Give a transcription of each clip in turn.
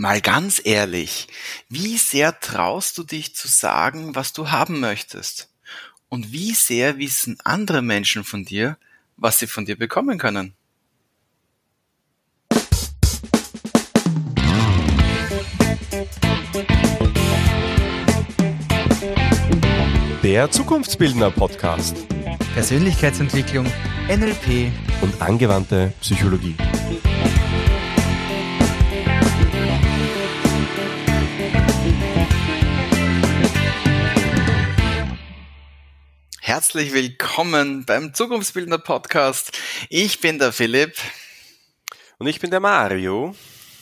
Mal ganz ehrlich, wie sehr traust du dich zu sagen, was du haben möchtest? Und wie sehr wissen andere Menschen von dir, was sie von dir bekommen können? Der Zukunftsbildner Podcast. Persönlichkeitsentwicklung, NLP und angewandte Psychologie. Herzlich willkommen beim Zukunftsbildner Podcast. Ich bin der Philipp. Und ich bin der Mario.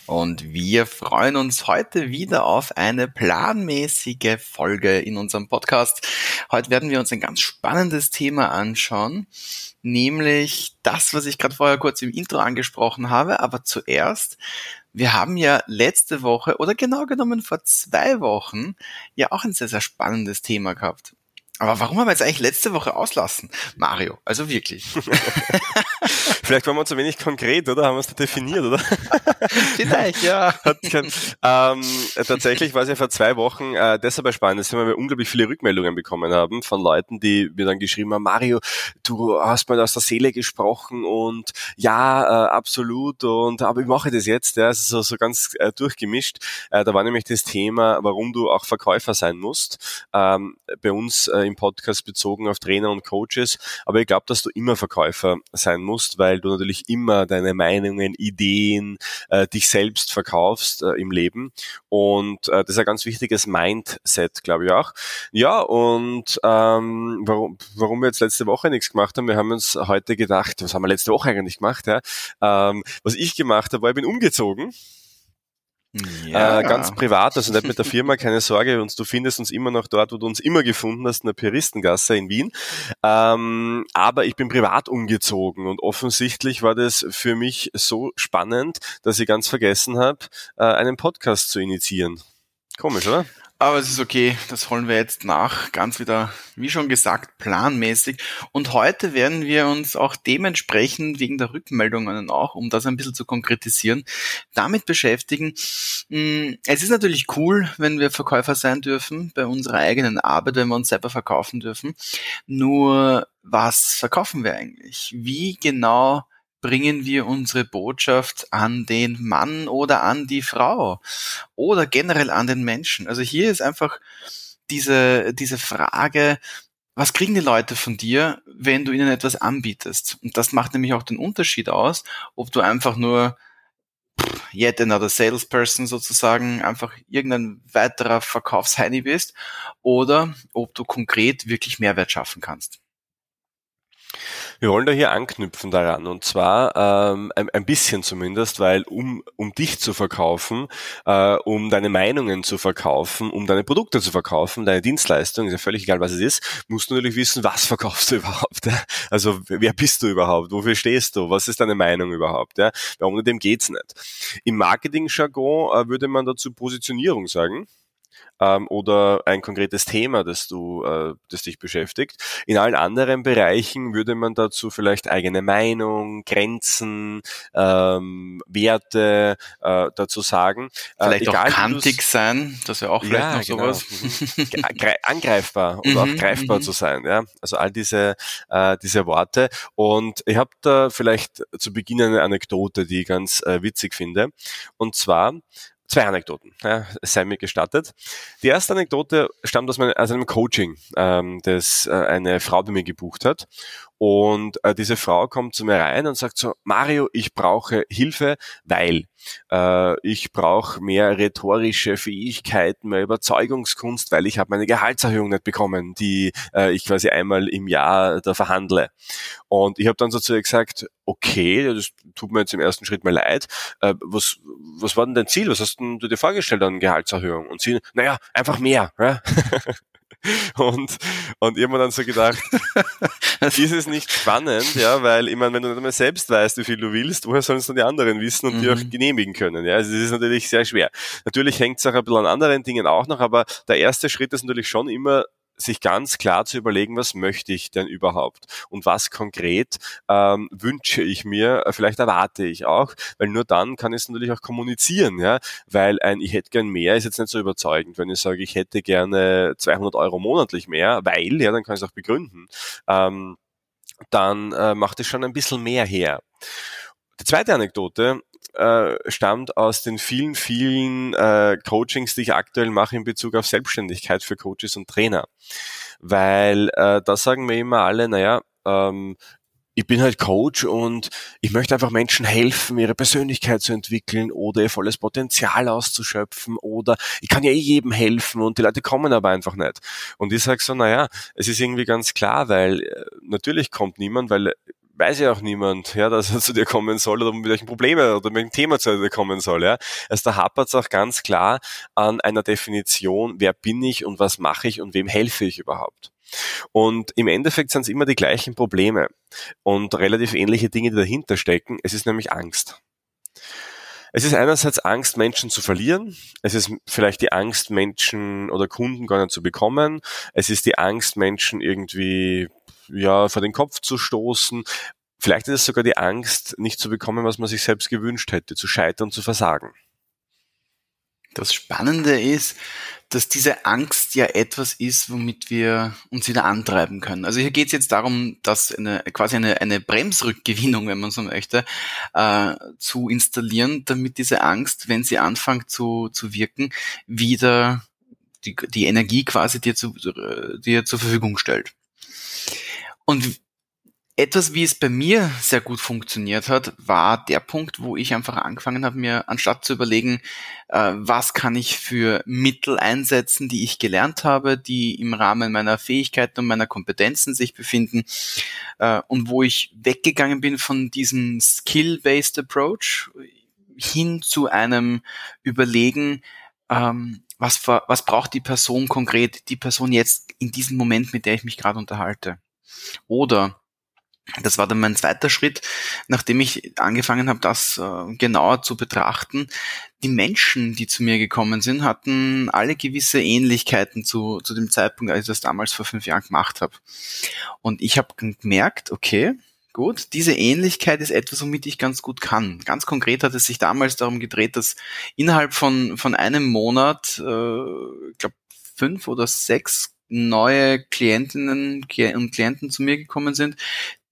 Und wir freuen uns heute wieder auf eine planmäßige Folge in unserem Podcast. Heute werden wir uns ein ganz spannendes Thema anschauen, nämlich das, was ich gerade vorher kurz im Intro angesprochen habe. Aber zuerst, wir haben ja letzte Woche oder genau genommen vor zwei Wochen ja auch ein sehr, sehr spannendes Thema gehabt. Aber warum haben wir jetzt eigentlich letzte Woche auslassen? Mario, also wirklich. Vielleicht waren wir zu wenig konkret, oder? Haben wir es definiert, oder? Vielleicht, ja. ähm, tatsächlich war es ja vor zwei Wochen äh, deshalb spannend, dass wir unglaublich viele Rückmeldungen bekommen haben von Leuten, die mir dann geschrieben haben, Mario, du hast mal aus der Seele gesprochen und ja, äh, absolut und aber ich mache das jetzt, ja, also so, so ganz äh, durchgemischt. Äh, da war nämlich das Thema, warum du auch Verkäufer sein musst. Ähm, bei uns äh, im Podcast bezogen auf Trainer und Coaches. Aber ich glaube, dass du immer Verkäufer sein musst, weil du natürlich immer deine Meinungen, Ideen, äh, dich selbst verkaufst äh, im Leben. Und äh, das ist ein ganz wichtiges Mindset, glaube ich auch. Ja, und ähm, warum, warum wir jetzt letzte Woche nichts gemacht haben, wir haben uns heute gedacht, was haben wir letzte Woche eigentlich gemacht? Ja? Ähm, was ich gemacht habe, war, ich bin umgezogen. Ja. Äh, ganz privat, also nicht mit der Firma, keine Sorge, und du findest uns immer noch dort, wo du uns immer gefunden hast, in der Peristengasse in Wien. Ähm, aber ich bin privat umgezogen und offensichtlich war das für mich so spannend, dass ich ganz vergessen habe, äh, einen Podcast zu initiieren. Komisch, oder? Aber es ist okay, das holen wir jetzt nach, ganz wieder, wie schon gesagt, planmäßig. Und heute werden wir uns auch dementsprechend wegen der Rückmeldungen auch, um das ein bisschen zu konkretisieren, damit beschäftigen. Hm, es ist natürlich cool, wenn wir Verkäufer sein dürfen bei unserer eigenen Arbeit, wenn wir uns selber verkaufen dürfen. Nur was verkaufen wir eigentlich? Wie genau bringen wir unsere Botschaft an den Mann oder an die Frau oder generell an den Menschen? Also hier ist einfach diese, diese Frage, was kriegen die Leute von dir, wenn du ihnen etwas anbietest? Und das macht nämlich auch den Unterschied aus, ob du einfach nur yet another salesperson sozusagen, einfach irgendein weiterer Verkaufsheini bist oder ob du konkret wirklich Mehrwert schaffen kannst. Wir wollen da hier anknüpfen daran und zwar ähm, ein, ein bisschen zumindest, weil um, um dich zu verkaufen, äh, um deine Meinungen zu verkaufen, um deine Produkte zu verkaufen, deine Dienstleistung, ist ja völlig egal, was es ist, musst du natürlich wissen, was verkaufst du überhaupt. Ja? Also wer bist du überhaupt? Wofür stehst du? Was ist deine Meinung überhaupt? Ja? Ohne dem geht's nicht. Im Marketing-Jargon äh, würde man dazu Positionierung sagen ähm, oder ein konkretes Thema, das du, äh, das dich beschäftigt. In allen anderen Bereichen würde man dazu vielleicht eigene Meinung, Grenzen, ähm, Werte äh, dazu sagen. Äh, vielleicht egal, auch kantig sein, das wäre auch vielleicht ja, noch genau. sowas. Angreifbar und auch mhm, greifbar mhm. zu sein. Ja? Also all diese, äh, diese Worte. Und ich habe da vielleicht zu Beginn eine Anekdote, die ich ganz äh, witzig finde. Und zwar Zwei Anekdoten, ja, sei mir gestattet. Die erste Anekdote stammt aus, meinem, aus einem Coaching, ähm, das äh, eine Frau bei mir gebucht hat. Und äh, diese Frau kommt zu mir rein und sagt so, Mario, ich brauche Hilfe, weil äh, ich brauche mehr rhetorische Fähigkeiten, mehr Überzeugungskunst, weil ich habe meine Gehaltserhöhung nicht bekommen, die äh, ich quasi einmal im Jahr da verhandle. Und ich habe dann so zu ihr gesagt, okay, das tut mir jetzt im ersten Schritt mal leid. Äh, was, was war denn dein Ziel? Was hast du dir vorgestellt an Gehaltserhöhung? Und sie, naja, einfach mehr. Ja? Und, und ich habe mir dann so gedacht, ist es nicht spannend, ja, weil ich meine, wenn du nicht einmal selbst weißt, wie viel du willst, woher sollen es dann die anderen wissen und mhm. die auch genehmigen können? Ja, also das ist natürlich sehr schwer. Natürlich hängt es auch ein bisschen an anderen Dingen auch noch, aber der erste Schritt ist natürlich schon immer, sich ganz klar zu überlegen, was möchte ich denn überhaupt? Und was konkret ähm, wünsche ich mir, äh, vielleicht erwarte ich auch, weil nur dann kann ich es natürlich auch kommunizieren, ja, weil ein ich hätte gern mehr ist jetzt nicht so überzeugend, wenn ich sage, ich hätte gerne 200 Euro monatlich mehr, weil, ja, dann kann ich es auch begründen, ähm, dann äh, macht es schon ein bisschen mehr her. Die zweite Anekdote äh, stammt aus den vielen, vielen äh, Coachings, die ich aktuell mache in Bezug auf Selbstständigkeit für Coaches und Trainer. Weil äh, da sagen mir immer alle, naja, ähm, ich bin halt Coach und ich möchte einfach Menschen helfen, ihre Persönlichkeit zu entwickeln oder ihr volles Potenzial auszuschöpfen oder ich kann ja eh jedem helfen und die Leute kommen aber einfach nicht. Und ich sage so, naja, es ist irgendwie ganz klar, weil äh, natürlich kommt niemand, weil weiß ja auch niemand, ja, dass er zu dir kommen soll oder mit welchen Problemen oder mit welchem Thema zu dir kommen soll. Ja. Also da hapert es auch ganz klar an einer Definition, wer bin ich und was mache ich und wem helfe ich überhaupt. Und im Endeffekt sind es immer die gleichen Probleme und relativ ähnliche Dinge, die dahinter stecken. Es ist nämlich Angst. Es ist einerseits Angst, Menschen zu verlieren. Es ist vielleicht die Angst, Menschen oder Kunden gar nicht zu bekommen. Es ist die Angst, Menschen irgendwie ja, vor den Kopf zu stoßen. Vielleicht ist es sogar die Angst, nicht zu bekommen, was man sich selbst gewünscht hätte, zu scheitern, zu versagen. Das Spannende ist, dass diese Angst ja etwas ist, womit wir uns wieder antreiben können. Also hier geht es jetzt darum, dass eine quasi eine, eine Bremsrückgewinnung, wenn man so möchte, äh, zu installieren, damit diese Angst, wenn sie anfängt zu, zu wirken, wieder die, die Energie quasi dir, zu, dir zur Verfügung stellt. Und etwas, wie es bei mir sehr gut funktioniert hat, war der Punkt, wo ich einfach angefangen habe, mir anstatt zu überlegen, äh, was kann ich für Mittel einsetzen, die ich gelernt habe, die im Rahmen meiner Fähigkeiten und meiner Kompetenzen sich befinden, äh, und wo ich weggegangen bin von diesem Skill-based Approach hin zu einem Überlegen, ähm, was, was braucht die Person konkret, die Person jetzt in diesem Moment, mit der ich mich gerade unterhalte. Oder das war dann mein zweiter Schritt, nachdem ich angefangen habe, das äh, genauer zu betrachten. Die Menschen, die zu mir gekommen sind, hatten alle gewisse Ähnlichkeiten zu, zu dem Zeitpunkt, als ich das damals vor fünf Jahren gemacht habe. Und ich habe gemerkt, okay, gut, diese Ähnlichkeit ist etwas, womit ich ganz gut kann. Ganz konkret hat es sich damals darum gedreht, dass innerhalb von, von einem Monat, äh, ich glaube, fünf oder sechs neue Klientinnen und Klienten zu mir gekommen sind,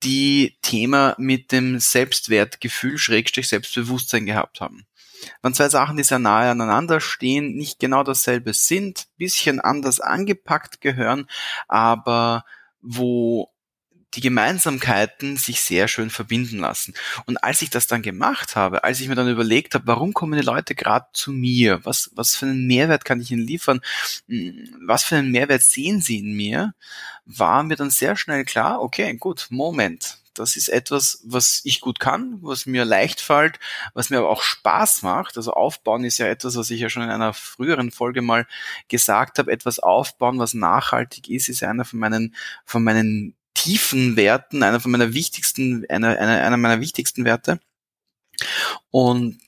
die Thema mit dem Selbstwertgefühl, Schrägstrich Selbstbewusstsein gehabt haben. Waren zwei Sachen, die sehr nahe aneinander stehen, nicht genau dasselbe sind, bisschen anders angepackt gehören, aber wo die Gemeinsamkeiten sich sehr schön verbinden lassen. Und als ich das dann gemacht habe, als ich mir dann überlegt habe, warum kommen die Leute gerade zu mir? Was, was für einen Mehrwert kann ich ihnen liefern? Hm, was für einen Mehrwert sehen sie in mir? War mir dann sehr schnell klar, okay, gut, Moment. Das ist etwas, was ich gut kann, was mir leicht fällt, was mir aber auch Spaß macht. Also aufbauen ist ja etwas, was ich ja schon in einer früheren Folge mal gesagt habe. Etwas aufbauen, was nachhaltig ist, ist einer von meinen, von meinen tiefen Werten, einer von meiner wichtigsten, einer, einer, einer meiner wichtigsten Werte. Und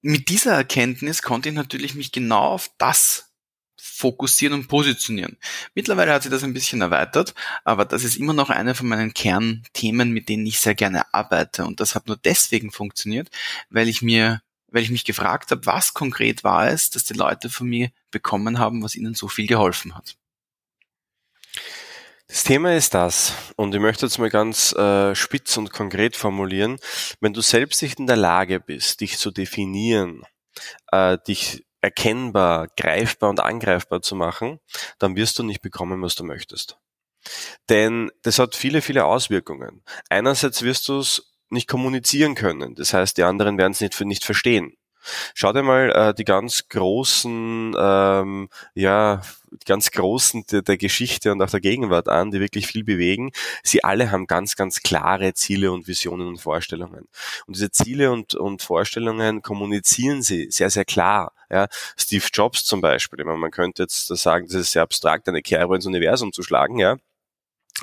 mit dieser Erkenntnis konnte ich natürlich mich genau auf das fokussieren und positionieren. Mittlerweile hat sich das ein bisschen erweitert, aber das ist immer noch eine von meinen Kernthemen, mit denen ich sehr gerne arbeite. Und das hat nur deswegen funktioniert, weil ich mir, weil ich mich gefragt habe, was konkret war es, dass die Leute von mir bekommen haben, was ihnen so viel geholfen hat. Das Thema ist das, und ich möchte jetzt mal ganz äh, spitz und konkret formulieren, wenn du selbst nicht in der Lage bist, dich zu definieren, äh, dich erkennbar, greifbar und angreifbar zu machen, dann wirst du nicht bekommen, was du möchtest. Denn das hat viele, viele Auswirkungen. Einerseits wirst du es nicht kommunizieren können, das heißt, die anderen werden es nicht, nicht verstehen. Schau dir mal äh, die ganz großen, ähm, ja, ganz großen der, der Geschichte und auch der Gegenwart an, die wirklich viel bewegen. Sie alle haben ganz, ganz klare Ziele und Visionen und Vorstellungen. Und diese Ziele und, und Vorstellungen kommunizieren sie sehr, sehr klar. Ja, Steve Jobs zum Beispiel, meine, man könnte jetzt sagen, das ist sehr abstrakt, eine Kerbe ins Universum zu schlagen, ja.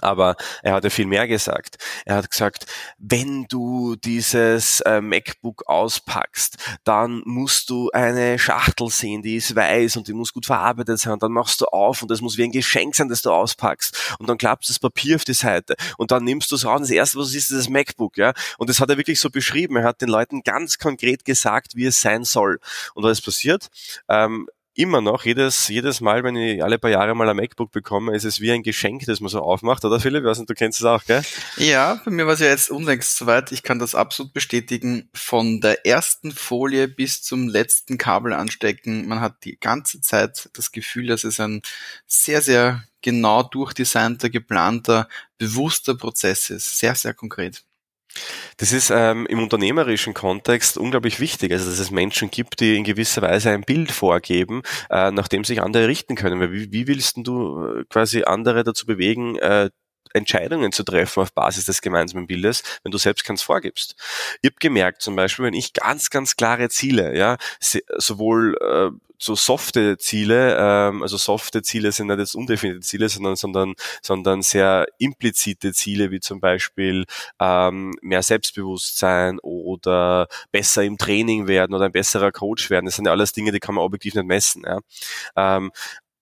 Aber er hat ja viel mehr gesagt. Er hat gesagt, wenn du dieses äh, MacBook auspackst, dann musst du eine Schachtel sehen, die ist weiß und die muss gut verarbeitet sein. Und dann machst du auf und das muss wie ein Geschenk sein, das du auspackst. Und dann klappst du das Papier auf die Seite und dann nimmst du es raus. Das erste, was du siehst, ist das MacBook. Ja? Und das hat er wirklich so beschrieben. Er hat den Leuten ganz konkret gesagt, wie es sein soll. Und was ist passiert? Ähm, immer noch, jedes, jedes Mal, wenn ich alle paar Jahre mal ein MacBook bekomme, ist es wie ein Geschenk, das man so aufmacht, oder Philipp? Also, du kennst es auch, gell? Ja, bei mir war es ja jetzt unlängst soweit. Ich kann das absolut bestätigen. Von der ersten Folie bis zum letzten Kabel anstecken. Man hat die ganze Zeit das Gefühl, dass es ein sehr, sehr genau durchdesignter, geplanter, bewusster Prozess ist. Sehr, sehr konkret. Das ist ähm, im unternehmerischen Kontext unglaublich wichtig, also dass es Menschen gibt, die in gewisser Weise ein Bild vorgeben, äh, nach dem sich andere richten können. Wie, wie willst du äh, quasi andere dazu bewegen, äh, Entscheidungen zu treffen auf Basis des gemeinsamen Bildes, wenn du selbst keins vorgibst. Ich habe gemerkt, zum Beispiel, wenn ich ganz, ganz klare Ziele, ja, sowohl äh, so softe Ziele, ähm, also softe Ziele sind nicht jetzt undefinierte Ziele, sondern, sondern, sondern sehr implizite Ziele, wie zum Beispiel ähm, mehr Selbstbewusstsein oder besser im Training werden oder ein besserer Coach werden. Das sind ja alles Dinge, die kann man objektiv nicht messen. Ja. Ähm,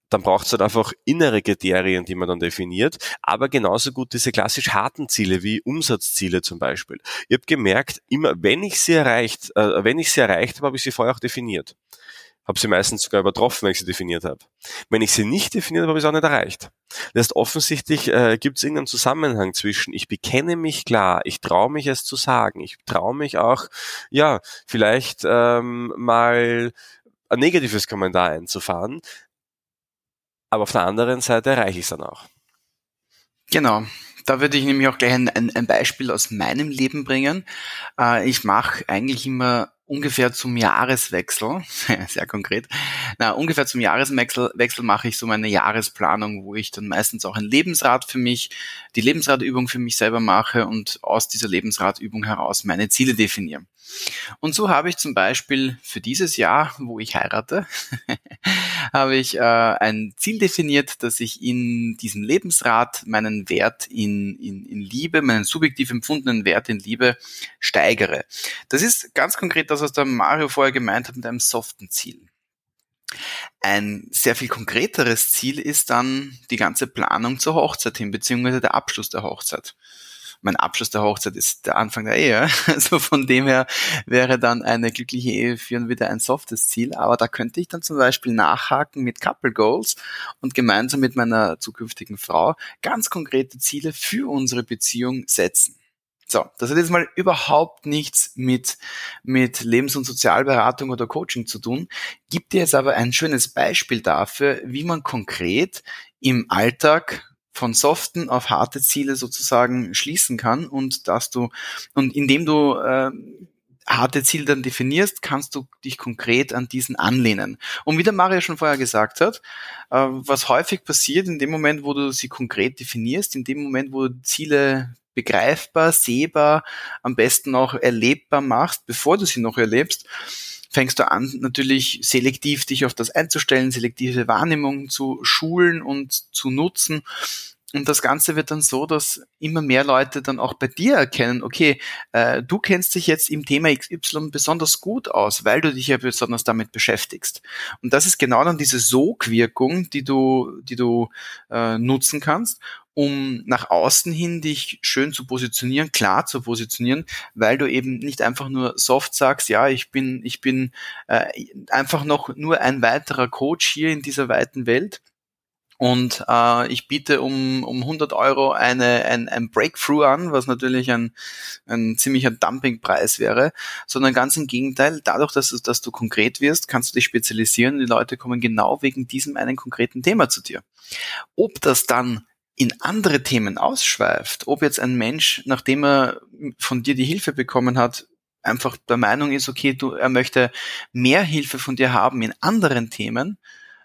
dann braucht es halt einfach innere Kriterien, die man dann definiert, aber genauso gut diese klassisch harten Ziele wie Umsatzziele zum Beispiel. Ich habe gemerkt, immer wenn ich sie erreicht, äh, wenn ich sie erreicht habe, habe ich sie vorher auch definiert. Habe sie meistens sogar übertroffen, wenn ich sie definiert habe. Wenn ich sie nicht definiert habe, habe ich sie auch nicht erreicht. Das heißt, offensichtlich äh, gibt es irgendeinen Zusammenhang zwischen, ich bekenne mich klar, ich traue mich es zu sagen, ich traue mich auch, ja, vielleicht ähm, mal ein negatives Kommentar einzufahren, aber auf der anderen Seite erreiche ich es dann auch. Genau. Da würde ich nämlich auch gleich ein, ein, Beispiel aus meinem Leben bringen. Äh, ich mache eigentlich immer ungefähr zum Jahreswechsel, sehr konkret, na, ungefähr zum Jahreswechsel Wechsel mache ich so meine Jahresplanung, wo ich dann meistens auch ein Lebensrad für mich, die Lebensradübung für mich selber mache und aus dieser Lebensradübung heraus meine Ziele definiere. Und so habe ich zum Beispiel für dieses Jahr, wo ich heirate, habe ich äh, ein Ziel definiert, dass ich in diesem Lebensrat meinen Wert in, in, in Liebe, meinen subjektiv empfundenen Wert in Liebe steigere. Das ist ganz konkret das, was der Mario vorher gemeint hat mit einem soften Ziel. Ein sehr viel konkreteres Ziel ist dann die ganze Planung zur Hochzeit hin, beziehungsweise der Abschluss der Hochzeit mein Abschluss der Hochzeit ist der Anfang der Ehe. Also von dem her wäre dann eine glückliche Ehe führen wieder ein softes Ziel. Aber da könnte ich dann zum Beispiel nachhaken mit Couple Goals und gemeinsam mit meiner zukünftigen Frau ganz konkrete Ziele für unsere Beziehung setzen. So, das hat jetzt mal überhaupt nichts mit, mit Lebens- und Sozialberatung oder Coaching zu tun, gibt dir jetzt aber ein schönes Beispiel dafür, wie man konkret im Alltag von soften auf harte Ziele sozusagen schließen kann und dass du und indem du äh, harte Ziele dann definierst, kannst du dich konkret an diesen anlehnen. Und wie der Mario schon vorher gesagt hat, äh, was häufig passiert in dem Moment, wo du sie konkret definierst, in dem Moment, wo du Ziele begreifbar, sehbar, am besten auch erlebbar machst, bevor du sie noch erlebst, fängst du an, natürlich selektiv dich auf das einzustellen, selektive Wahrnehmung zu schulen und zu nutzen. Und das Ganze wird dann so, dass immer mehr Leute dann auch bei dir erkennen, okay, äh, du kennst dich jetzt im Thema XY besonders gut aus, weil du dich ja besonders damit beschäftigst. Und das ist genau dann diese Sogwirkung, die du, die du äh, nutzen kannst, um nach außen hin dich schön zu positionieren, klar zu positionieren, weil du eben nicht einfach nur soft sagst, ja, ich bin, ich bin äh, einfach noch nur ein weiterer Coach hier in dieser weiten Welt, und äh, ich biete um, um 100 Euro eine, ein, ein Breakthrough an, was natürlich ein, ein ziemlicher Dumpingpreis wäre, sondern ganz im Gegenteil, dadurch, dass du, dass du konkret wirst, kannst du dich spezialisieren und die Leute kommen genau wegen diesem einen konkreten Thema zu dir. Ob das dann in andere Themen ausschweift, ob jetzt ein Mensch, nachdem er von dir die Hilfe bekommen hat, einfach der Meinung ist, okay, du, er möchte mehr Hilfe von dir haben in anderen Themen,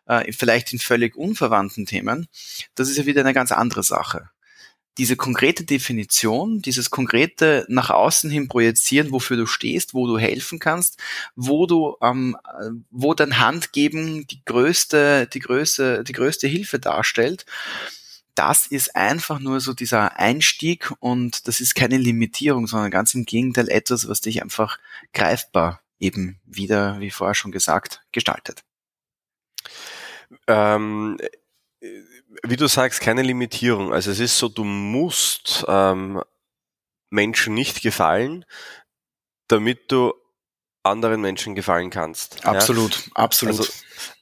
äh, vielleicht in völlig unverwandten Themen, das ist ja wieder eine ganz andere Sache. Diese konkrete Definition, dieses konkrete nach außen hin projizieren, wofür du stehst, wo du helfen kannst, wo du, ähm, wo dein Handgeben die größte, die größte, die größte Hilfe darstellt, das ist einfach nur so dieser Einstieg und das ist keine Limitierung, sondern ganz im Gegenteil etwas, was dich einfach greifbar eben wieder, wie vorher schon gesagt, gestaltet. Ähm, wie du sagst, keine Limitierung. Also es ist so, du musst ähm, Menschen nicht gefallen, damit du anderen Menschen gefallen kannst. Absolut, ja? absolut. Also,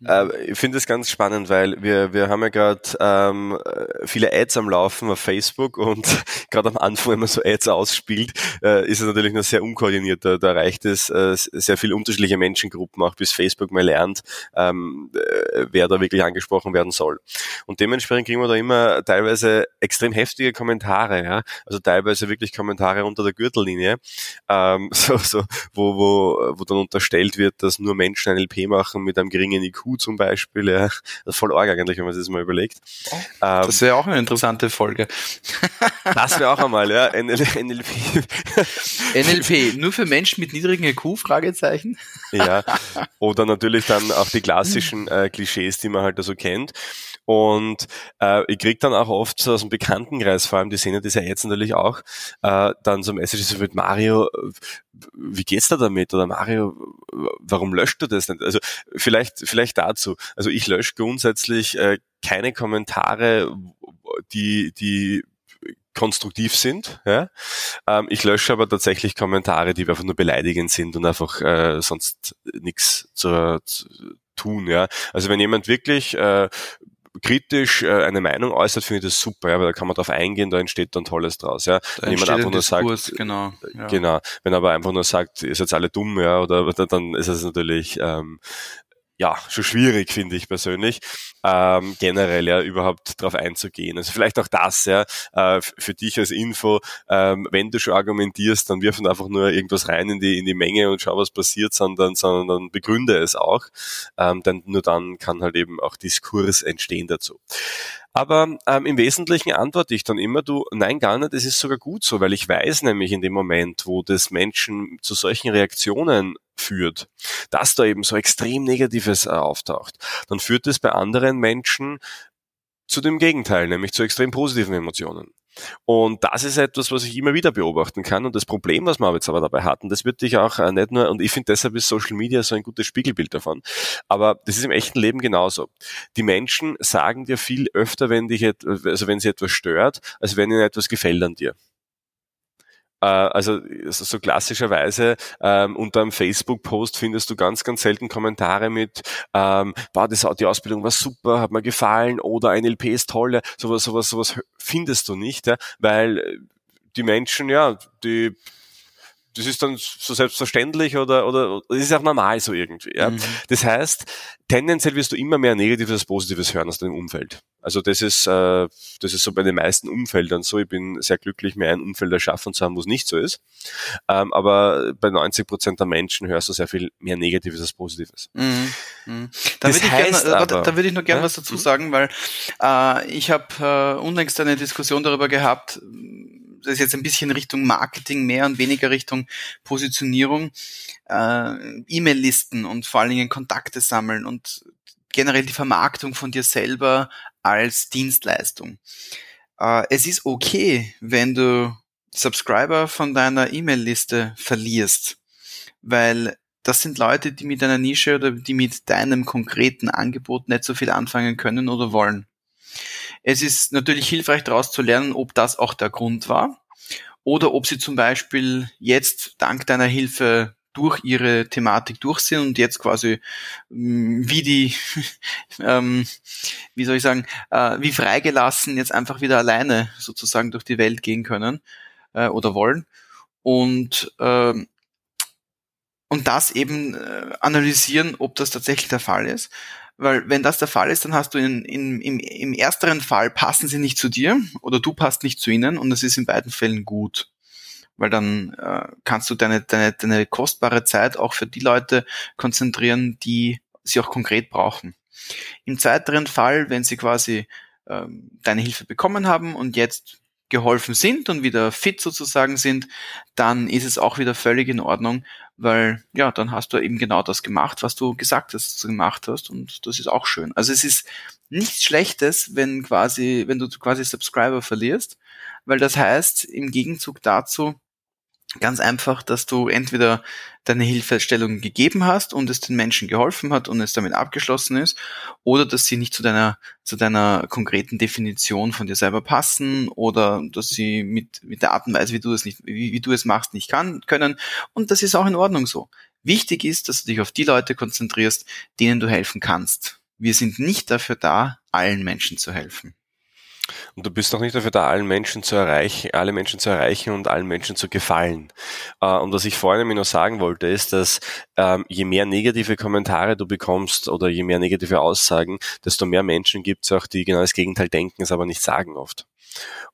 äh, ich finde es ganz spannend, weil wir, wir haben ja gerade ähm, viele Ads am Laufen auf Facebook und gerade am Anfang, wenn man so Ads ausspielt, äh, ist es natürlich noch sehr unkoordiniert. Da, da reicht es äh, sehr viele unterschiedliche Menschengruppen, auch bis Facebook mal lernt, ähm, äh, wer da wirklich angesprochen werden soll. Und dementsprechend kriegen wir da immer teilweise extrem heftige Kommentare, ja, also teilweise wirklich Kommentare unter der Gürtellinie, ähm, so, so, wo, wo, wo dann unterstellt wird, dass nur Menschen ein LP machen mit einem geringen IQ zum Beispiel. Ja. Das ist voll arg eigentlich, wenn man sich das mal überlegt. Oh, ähm, das wäre auch eine interessante Folge. das wäre auch einmal, ja. NLP. NLP, nur für Menschen mit niedrigen IQ? Fragezeichen. ja. Oder natürlich dann auch die klassischen äh, Klischees, die man halt so also kennt. Und äh, ich krieg dann auch oft so aus dem Bekanntenkreis, vor allem die sehen ja diese Ads natürlich auch, äh, dann so Messages so mit Mario, wie geht's da damit? Oder Mario, warum löscht du das nicht? Also vielleicht, vielleicht dazu. Also ich lösche grundsätzlich äh, keine Kommentare, die, die konstruktiv sind. Ja? Ähm, ich lösche aber tatsächlich Kommentare, die einfach nur beleidigend sind und einfach äh, sonst nichts zu, zu tun. Ja? Also wenn jemand wirklich äh, kritisch äh, eine Meinung äußert, finde ich das super, ja, weil da kann man drauf eingehen, da entsteht dann Tolles draus. Ja. Da wenn jemand einfach nur Diskurs, sagt, genau, ja. genau, wenn er aber einfach nur sagt, ihr seid alle dumm, ja, oder dann ist es natürlich ähm, ja, schon schwierig, finde ich persönlich, ähm, generell ja überhaupt darauf einzugehen. Also vielleicht auch das, ja, äh, für dich als Info, ähm, wenn du schon argumentierst, dann wirf einfach nur irgendwas rein in die, in die Menge und schau, was passiert, sondern, sondern begründe es auch. Ähm, denn nur dann kann halt eben auch Diskurs entstehen dazu. Aber ähm, im Wesentlichen antworte ich dann immer, du, nein, gar nicht, es ist sogar gut so, weil ich weiß nämlich in dem Moment, wo das Menschen zu solchen Reaktionen führt, dass da eben so extrem Negatives äh, auftaucht, dann führt es bei anderen Menschen zu dem Gegenteil, nämlich zu extrem positiven Emotionen. Und das ist etwas, was ich immer wieder beobachten kann. Und das Problem, was wir jetzt aber dabei hatten, das wird dich auch äh, nicht nur, und ich finde deshalb ist Social Media so ein gutes Spiegelbild davon, aber das ist im echten Leben genauso. Die Menschen sagen dir viel öfter, wenn dich, also wenn sie etwas stört, als wenn ihnen etwas gefällt an dir. Äh, also so klassischerweise ähm, unter einem Facebook-Post findest du ganz, ganz selten Kommentare mit, ähm, war das, die Ausbildung war super, hat mir gefallen oder ein LP ist toll. Sowas, sowas, sowas findest du nicht, ja, weil die Menschen, ja, die das ist dann so selbstverständlich oder, oder, oder ist auch normal so irgendwie. Ja? Mhm. Das heißt, tendenziell wirst du immer mehr Negatives als Positives hören aus deinem Umfeld. Also das ist, äh, das ist so bei den meisten Umfeldern so. Ich bin sehr glücklich, mir ein Umfeld erschaffen zu haben, wo es nicht so ist. Ähm, aber bei 90 Prozent der Menschen hörst du sehr viel mehr Negatives als Positives. Mhm. Mhm. Da, würde ich gern, aber, da würde ich noch gerne ja? was dazu mhm. sagen, weil äh, ich habe äh, unlängst eine Diskussion darüber gehabt, das ist jetzt ein bisschen Richtung Marketing mehr und weniger Richtung Positionierung, äh, E-Mail-Listen und vor allen Dingen Kontakte sammeln und generell die Vermarktung von dir selber als Dienstleistung. Äh, es ist okay, wenn du Subscriber von deiner E-Mail-Liste verlierst, weil das sind Leute, die mit deiner Nische oder die mit deinem konkreten Angebot nicht so viel anfangen können oder wollen. Es ist natürlich hilfreich daraus zu lernen, ob das auch der Grund war oder ob sie zum Beispiel jetzt dank deiner Hilfe durch ihre Thematik durch sind und jetzt quasi mm, wie die, ähm, wie soll ich sagen, äh, wie freigelassen jetzt einfach wieder alleine sozusagen durch die Welt gehen können äh, oder wollen. Und ähm, und das eben äh, analysieren, ob das tatsächlich der Fall ist. Weil wenn das der Fall ist, dann hast du in, in, im, im ersteren Fall passen sie nicht zu dir oder du passt nicht zu ihnen und das ist in beiden Fällen gut. Weil dann äh, kannst du deine, deine, deine kostbare Zeit auch für die Leute konzentrieren, die sie auch konkret brauchen. Im zweiteren Fall, wenn sie quasi ähm, deine Hilfe bekommen haben und jetzt geholfen sind und wieder fit sozusagen sind, dann ist es auch wieder völlig in Ordnung, weil ja, dann hast du eben genau das gemacht, was du gesagt hast, du gemacht hast und das ist auch schön. Also es ist nichts Schlechtes, wenn quasi, wenn du quasi Subscriber verlierst, weil das heißt im Gegenzug dazu, Ganz einfach, dass du entweder deine Hilfestellung gegeben hast und es den Menschen geholfen hat und es damit abgeschlossen ist, oder dass sie nicht zu deiner, zu deiner konkreten Definition von dir selber passen oder dass sie mit, mit der Art und Weise, wie du es nicht, wie, wie du es machst, nicht kann, können. Und das ist auch in Ordnung so. Wichtig ist, dass du dich auf die Leute konzentrierst, denen du helfen kannst. Wir sind nicht dafür da, allen Menschen zu helfen. Und du bist auch nicht dafür da, allen Menschen zu erreichen, alle Menschen zu erreichen und allen Menschen zu gefallen. Äh, und was ich vorhin nämlich noch sagen wollte, ist, dass ähm, je mehr negative Kommentare du bekommst oder je mehr negative Aussagen, desto mehr Menschen gibt es auch, die genau das Gegenteil denken, es aber nicht sagen oft.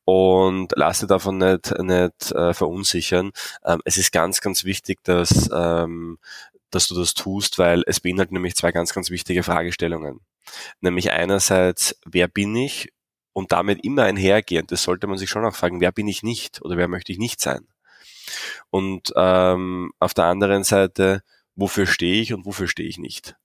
Und lass dir davon nicht, nicht äh, verunsichern. Ähm, es ist ganz, ganz wichtig, dass, ähm, dass du das tust, weil es beinhaltet nämlich zwei ganz, ganz wichtige Fragestellungen. Nämlich einerseits, wer bin ich und damit immer einhergehend, das sollte man sich schon auch fragen, wer bin ich nicht oder wer möchte ich nicht sein? Und ähm, auf der anderen Seite, wofür stehe ich und wofür stehe ich nicht?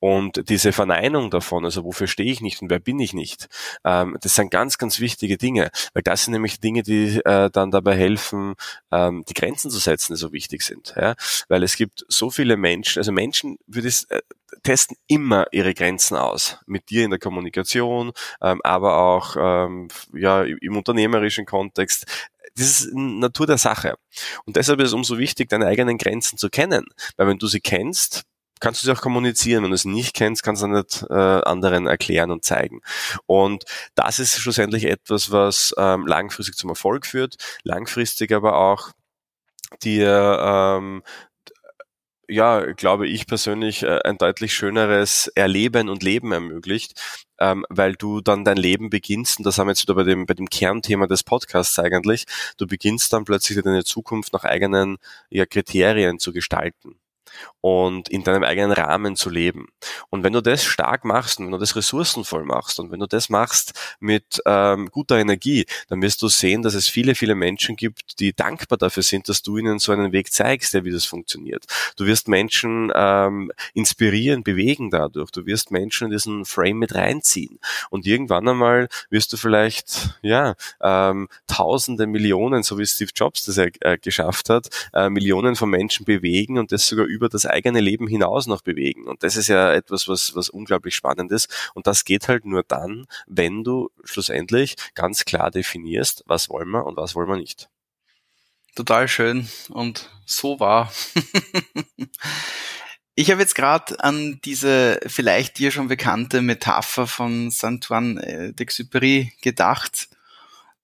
Und diese Verneinung davon, also wofür stehe ich nicht und wer bin ich nicht, ähm, das sind ganz, ganz wichtige Dinge, weil das sind nämlich Dinge, die äh, dann dabei helfen, ähm, die Grenzen zu setzen, die so wichtig sind. Ja? Weil es gibt so viele Menschen, also Menschen würde es äh, testen immer ihre Grenzen aus, mit dir in der Kommunikation, ähm, aber auch ähm, ja, im unternehmerischen Kontext. Das ist Natur der Sache. Und deshalb ist es umso wichtig, deine eigenen Grenzen zu kennen. Weil wenn du sie kennst, kannst du sie auch kommunizieren. Wenn du es nicht kennst, kannst du nicht äh, anderen erklären und zeigen. Und das ist schlussendlich etwas, was ähm, langfristig zum Erfolg führt, langfristig aber auch dir ähm, ja, glaube ich persönlich, äh, ein deutlich schöneres Erleben und Leben ermöglicht, ähm, weil du dann dein Leben beginnst, und das haben wir jetzt wieder bei dem, bei dem Kernthema des Podcasts eigentlich, du beginnst dann plötzlich deine Zukunft nach eigenen ja, Kriterien zu gestalten und in deinem eigenen Rahmen zu leben. Und wenn du das stark machst und wenn du das ressourcenvoll machst und wenn du das machst mit ähm, guter Energie, dann wirst du sehen, dass es viele, viele Menschen gibt, die dankbar dafür sind, dass du ihnen so einen Weg zeigst, der wie das funktioniert. Du wirst Menschen ähm, inspirieren, bewegen dadurch. Du wirst Menschen in diesen Frame mit reinziehen. Und irgendwann einmal wirst du vielleicht, ja, ähm, Tausende, Millionen, so wie Steve Jobs das äh, geschafft hat, äh, Millionen von Menschen bewegen und das sogar über über das eigene Leben hinaus noch bewegen. Und das ist ja etwas, was, was unglaublich spannend ist. Und das geht halt nur dann, wenn du schlussendlich ganz klar definierst, was wollen wir und was wollen wir nicht. Total schön und so wahr. Ich habe jetzt gerade an diese vielleicht dir schon bekannte Metapher von Saint-Antoine äh, d'Exupéry gedacht,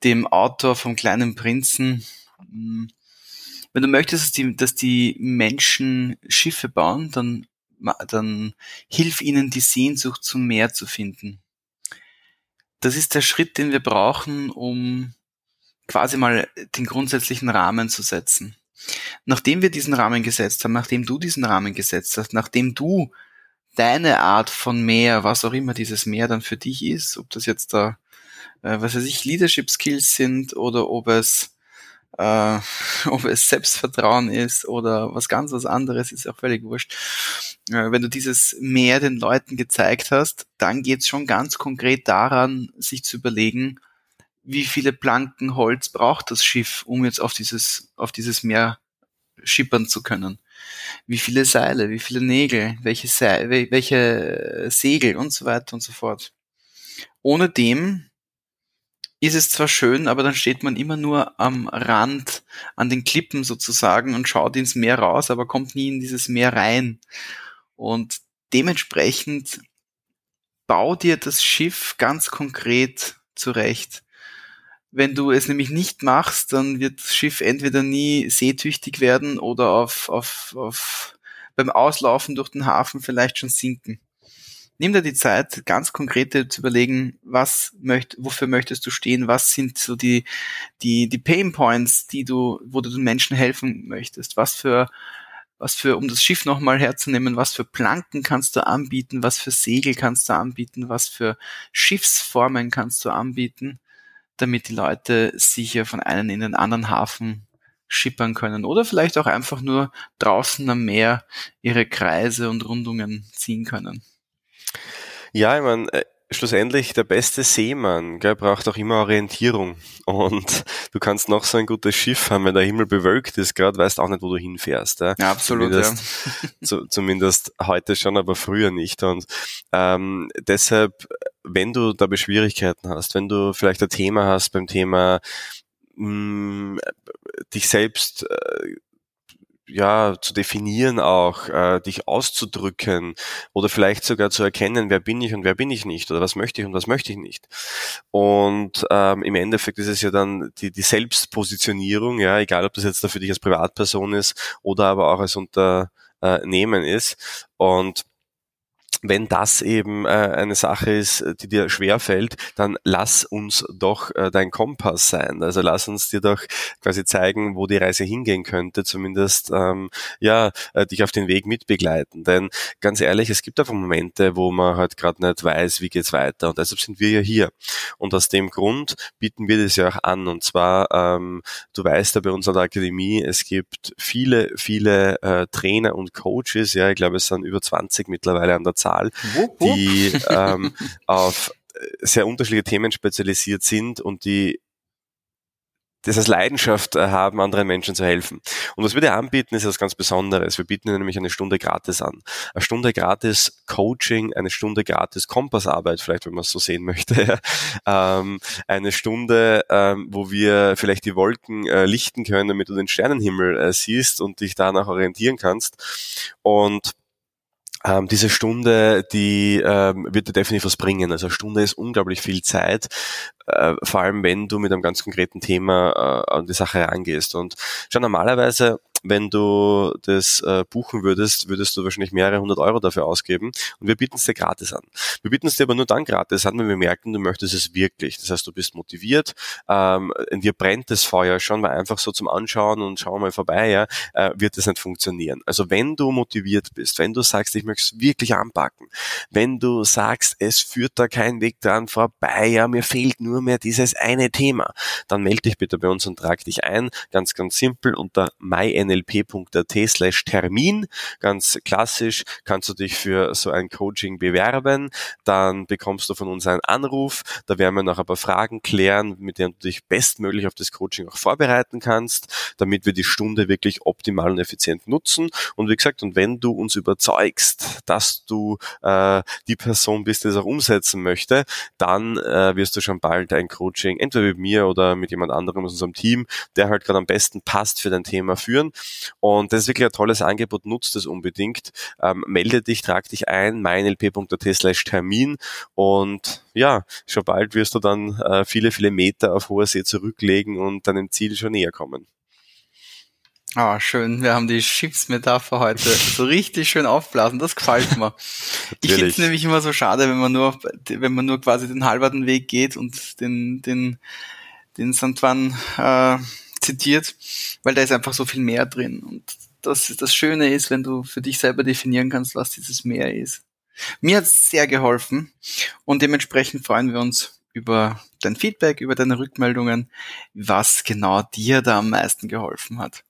dem Autor vom kleinen Prinzen. Wenn du möchtest, dass die, dass die Menschen Schiffe bauen, dann, dann hilf ihnen die Sehnsucht zum Meer zu finden. Das ist der Schritt, den wir brauchen, um quasi mal den grundsätzlichen Rahmen zu setzen. Nachdem wir diesen Rahmen gesetzt haben, nachdem du diesen Rahmen gesetzt hast, nachdem du deine Art von Meer, was auch immer dieses Meer dann für dich ist, ob das jetzt da, äh, was weiß ich, Leadership Skills sind oder ob es äh, ob es Selbstvertrauen ist oder was ganz was anderes, ist auch völlig wurscht. Äh, wenn du dieses mehr den Leuten gezeigt hast, dann geht's schon ganz konkret daran, sich zu überlegen, wie viele Planken Holz braucht das Schiff, um jetzt auf dieses, auf dieses Meer schippern zu können. Wie viele Seile, wie viele Nägel, welche, Se welche Segel und so weiter und so fort. Ohne dem ist es zwar schön, aber dann steht man immer nur am Rand, an den Klippen sozusagen und schaut ins Meer raus, aber kommt nie in dieses Meer rein. Und dementsprechend bau dir das Schiff ganz konkret zurecht. Wenn du es nämlich nicht machst, dann wird das Schiff entweder nie seetüchtig werden oder auf, auf, auf, beim Auslaufen durch den Hafen vielleicht schon sinken nimm dir die Zeit, ganz konkrete zu überlegen, was möcht, wofür möchtest du stehen, was sind so die, die, die Pain Points, die du, wo du den Menschen helfen möchtest, was für, was für, um das Schiff nochmal herzunehmen, was für Planken kannst du anbieten, was für Segel kannst du anbieten, was für Schiffsformen kannst du anbieten, damit die Leute sicher von einem in den anderen Hafen schippern können? Oder vielleicht auch einfach nur draußen am Meer ihre Kreise und Rundungen ziehen können. Ja, ich meine, äh, schlussendlich der beste Seemann gell, braucht auch immer Orientierung. Und du kannst noch so ein gutes Schiff haben, wenn der Himmel bewölkt ist, gerade weißt auch nicht, wo du hinfährst. Ja, ja absolut. Zumindest, ja. zu, zumindest heute schon, aber früher nicht. Und ähm, deshalb, wenn du dabei Schwierigkeiten hast, wenn du vielleicht ein Thema hast beim Thema mh, mm, dich selbst äh, ja, zu definieren auch, äh, dich auszudrücken oder vielleicht sogar zu erkennen, wer bin ich und wer bin ich nicht oder was möchte ich und was möchte ich nicht. Und ähm, im Endeffekt ist es ja dann die, die Selbstpositionierung, ja, egal ob das jetzt da für dich als Privatperson ist oder aber auch als Unternehmen ist. Und wenn das eben äh, eine Sache ist, die dir schwer fällt, dann lass uns doch äh, dein Kompass sein. Also lass uns dir doch quasi zeigen, wo die Reise hingehen könnte, zumindest ähm, ja äh, dich auf den Weg mitbegleiten. Denn ganz ehrlich, es gibt einfach Momente, wo man halt gerade nicht weiß, wie geht's weiter. Und deshalb sind wir ja hier. Und aus dem Grund bieten wir das ja auch an. Und zwar, ähm, du weißt ja bei uns an der Akademie, es gibt viele, viele äh, Trainer und Coaches. Ja, ich glaube, es sind über 20 mittlerweile an der Zahl Zahl, die ähm, auf sehr unterschiedliche Themen spezialisiert sind und die das als Leidenschaft äh, haben, anderen Menschen zu helfen. Und was wir dir anbieten, ist etwas ganz Besonderes. Wir bieten dir nämlich eine Stunde gratis an. Eine Stunde gratis Coaching, eine Stunde gratis Kompassarbeit, vielleicht wenn man es so sehen möchte. ähm, eine Stunde, ähm, wo wir vielleicht die Wolken äh, lichten können, damit du den Sternenhimmel äh, siehst und dich danach orientieren kannst. Und ähm, diese Stunde, die ähm, wird dir definitiv was bringen. Also eine Stunde ist unglaublich viel Zeit, äh, vor allem wenn du mit einem ganz konkreten Thema äh, an die Sache rangehst. Und schon normalerweise wenn du das äh, buchen würdest, würdest du wahrscheinlich mehrere hundert Euro dafür ausgeben. Und wir bieten es dir gratis an. Wir bieten es dir aber nur dann gratis an, wenn wir merken, du möchtest es wirklich. Das heißt, du bist motiviert, ähm, in dir brennt das Feuer schon, weil einfach so zum Anschauen und schauen mal vorbei, ja, äh, wird das nicht funktionieren. Also wenn du motiviert bist, wenn du sagst, ich möchte es wirklich anpacken, wenn du sagst, es führt da kein Weg dran vorbei, ja, mir fehlt nur mehr dieses eine Thema, dann melde dich bitte bei uns und trag dich ein. Ganz, ganz simpel unter myn nlp.at slash Termin. Ganz klassisch kannst du dich für so ein Coaching bewerben. Dann bekommst du von uns einen Anruf. Da werden wir noch ein paar Fragen klären, mit denen du dich bestmöglich auf das Coaching auch vorbereiten kannst, damit wir die Stunde wirklich optimal und effizient nutzen. Und wie gesagt, und wenn du uns überzeugst, dass du äh, die Person bist, die das auch umsetzen möchte, dann äh, wirst du schon bald ein Coaching entweder mit mir oder mit jemand anderem aus unserem Team, der halt gerade am besten passt für dein Thema führen. Und das ist wirklich ein tolles Angebot, nutzt es unbedingt. Ähm, melde dich, trag dich ein, meinlp.at slash Termin und ja, schon bald wirst du dann äh, viele, viele Meter auf hoher See zurücklegen und deinem Ziel schon näher kommen. Ah, oh, schön. Wir haben die Schiffsmetapher heute so richtig schön aufblasen. Das gefällt mir. ich finde es nämlich immer so schade, wenn man nur, wenn man nur quasi den halberten Weg geht und den, den, den Santwan äh, zitiert, weil da ist einfach so viel mehr drin. Und das, das Schöne ist, wenn du für dich selber definieren kannst, was dieses Mehr ist. Mir hat es sehr geholfen und dementsprechend freuen wir uns über dein Feedback, über deine Rückmeldungen, was genau dir da am meisten geholfen hat.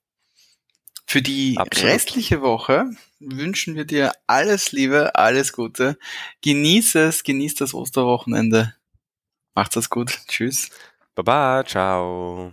Für die Absolut. restliche Woche wünschen wir dir alles Liebe, alles Gute. Genieß es, genieß das Osterwochenende. Macht's es gut. Tschüss. Baba, ciao.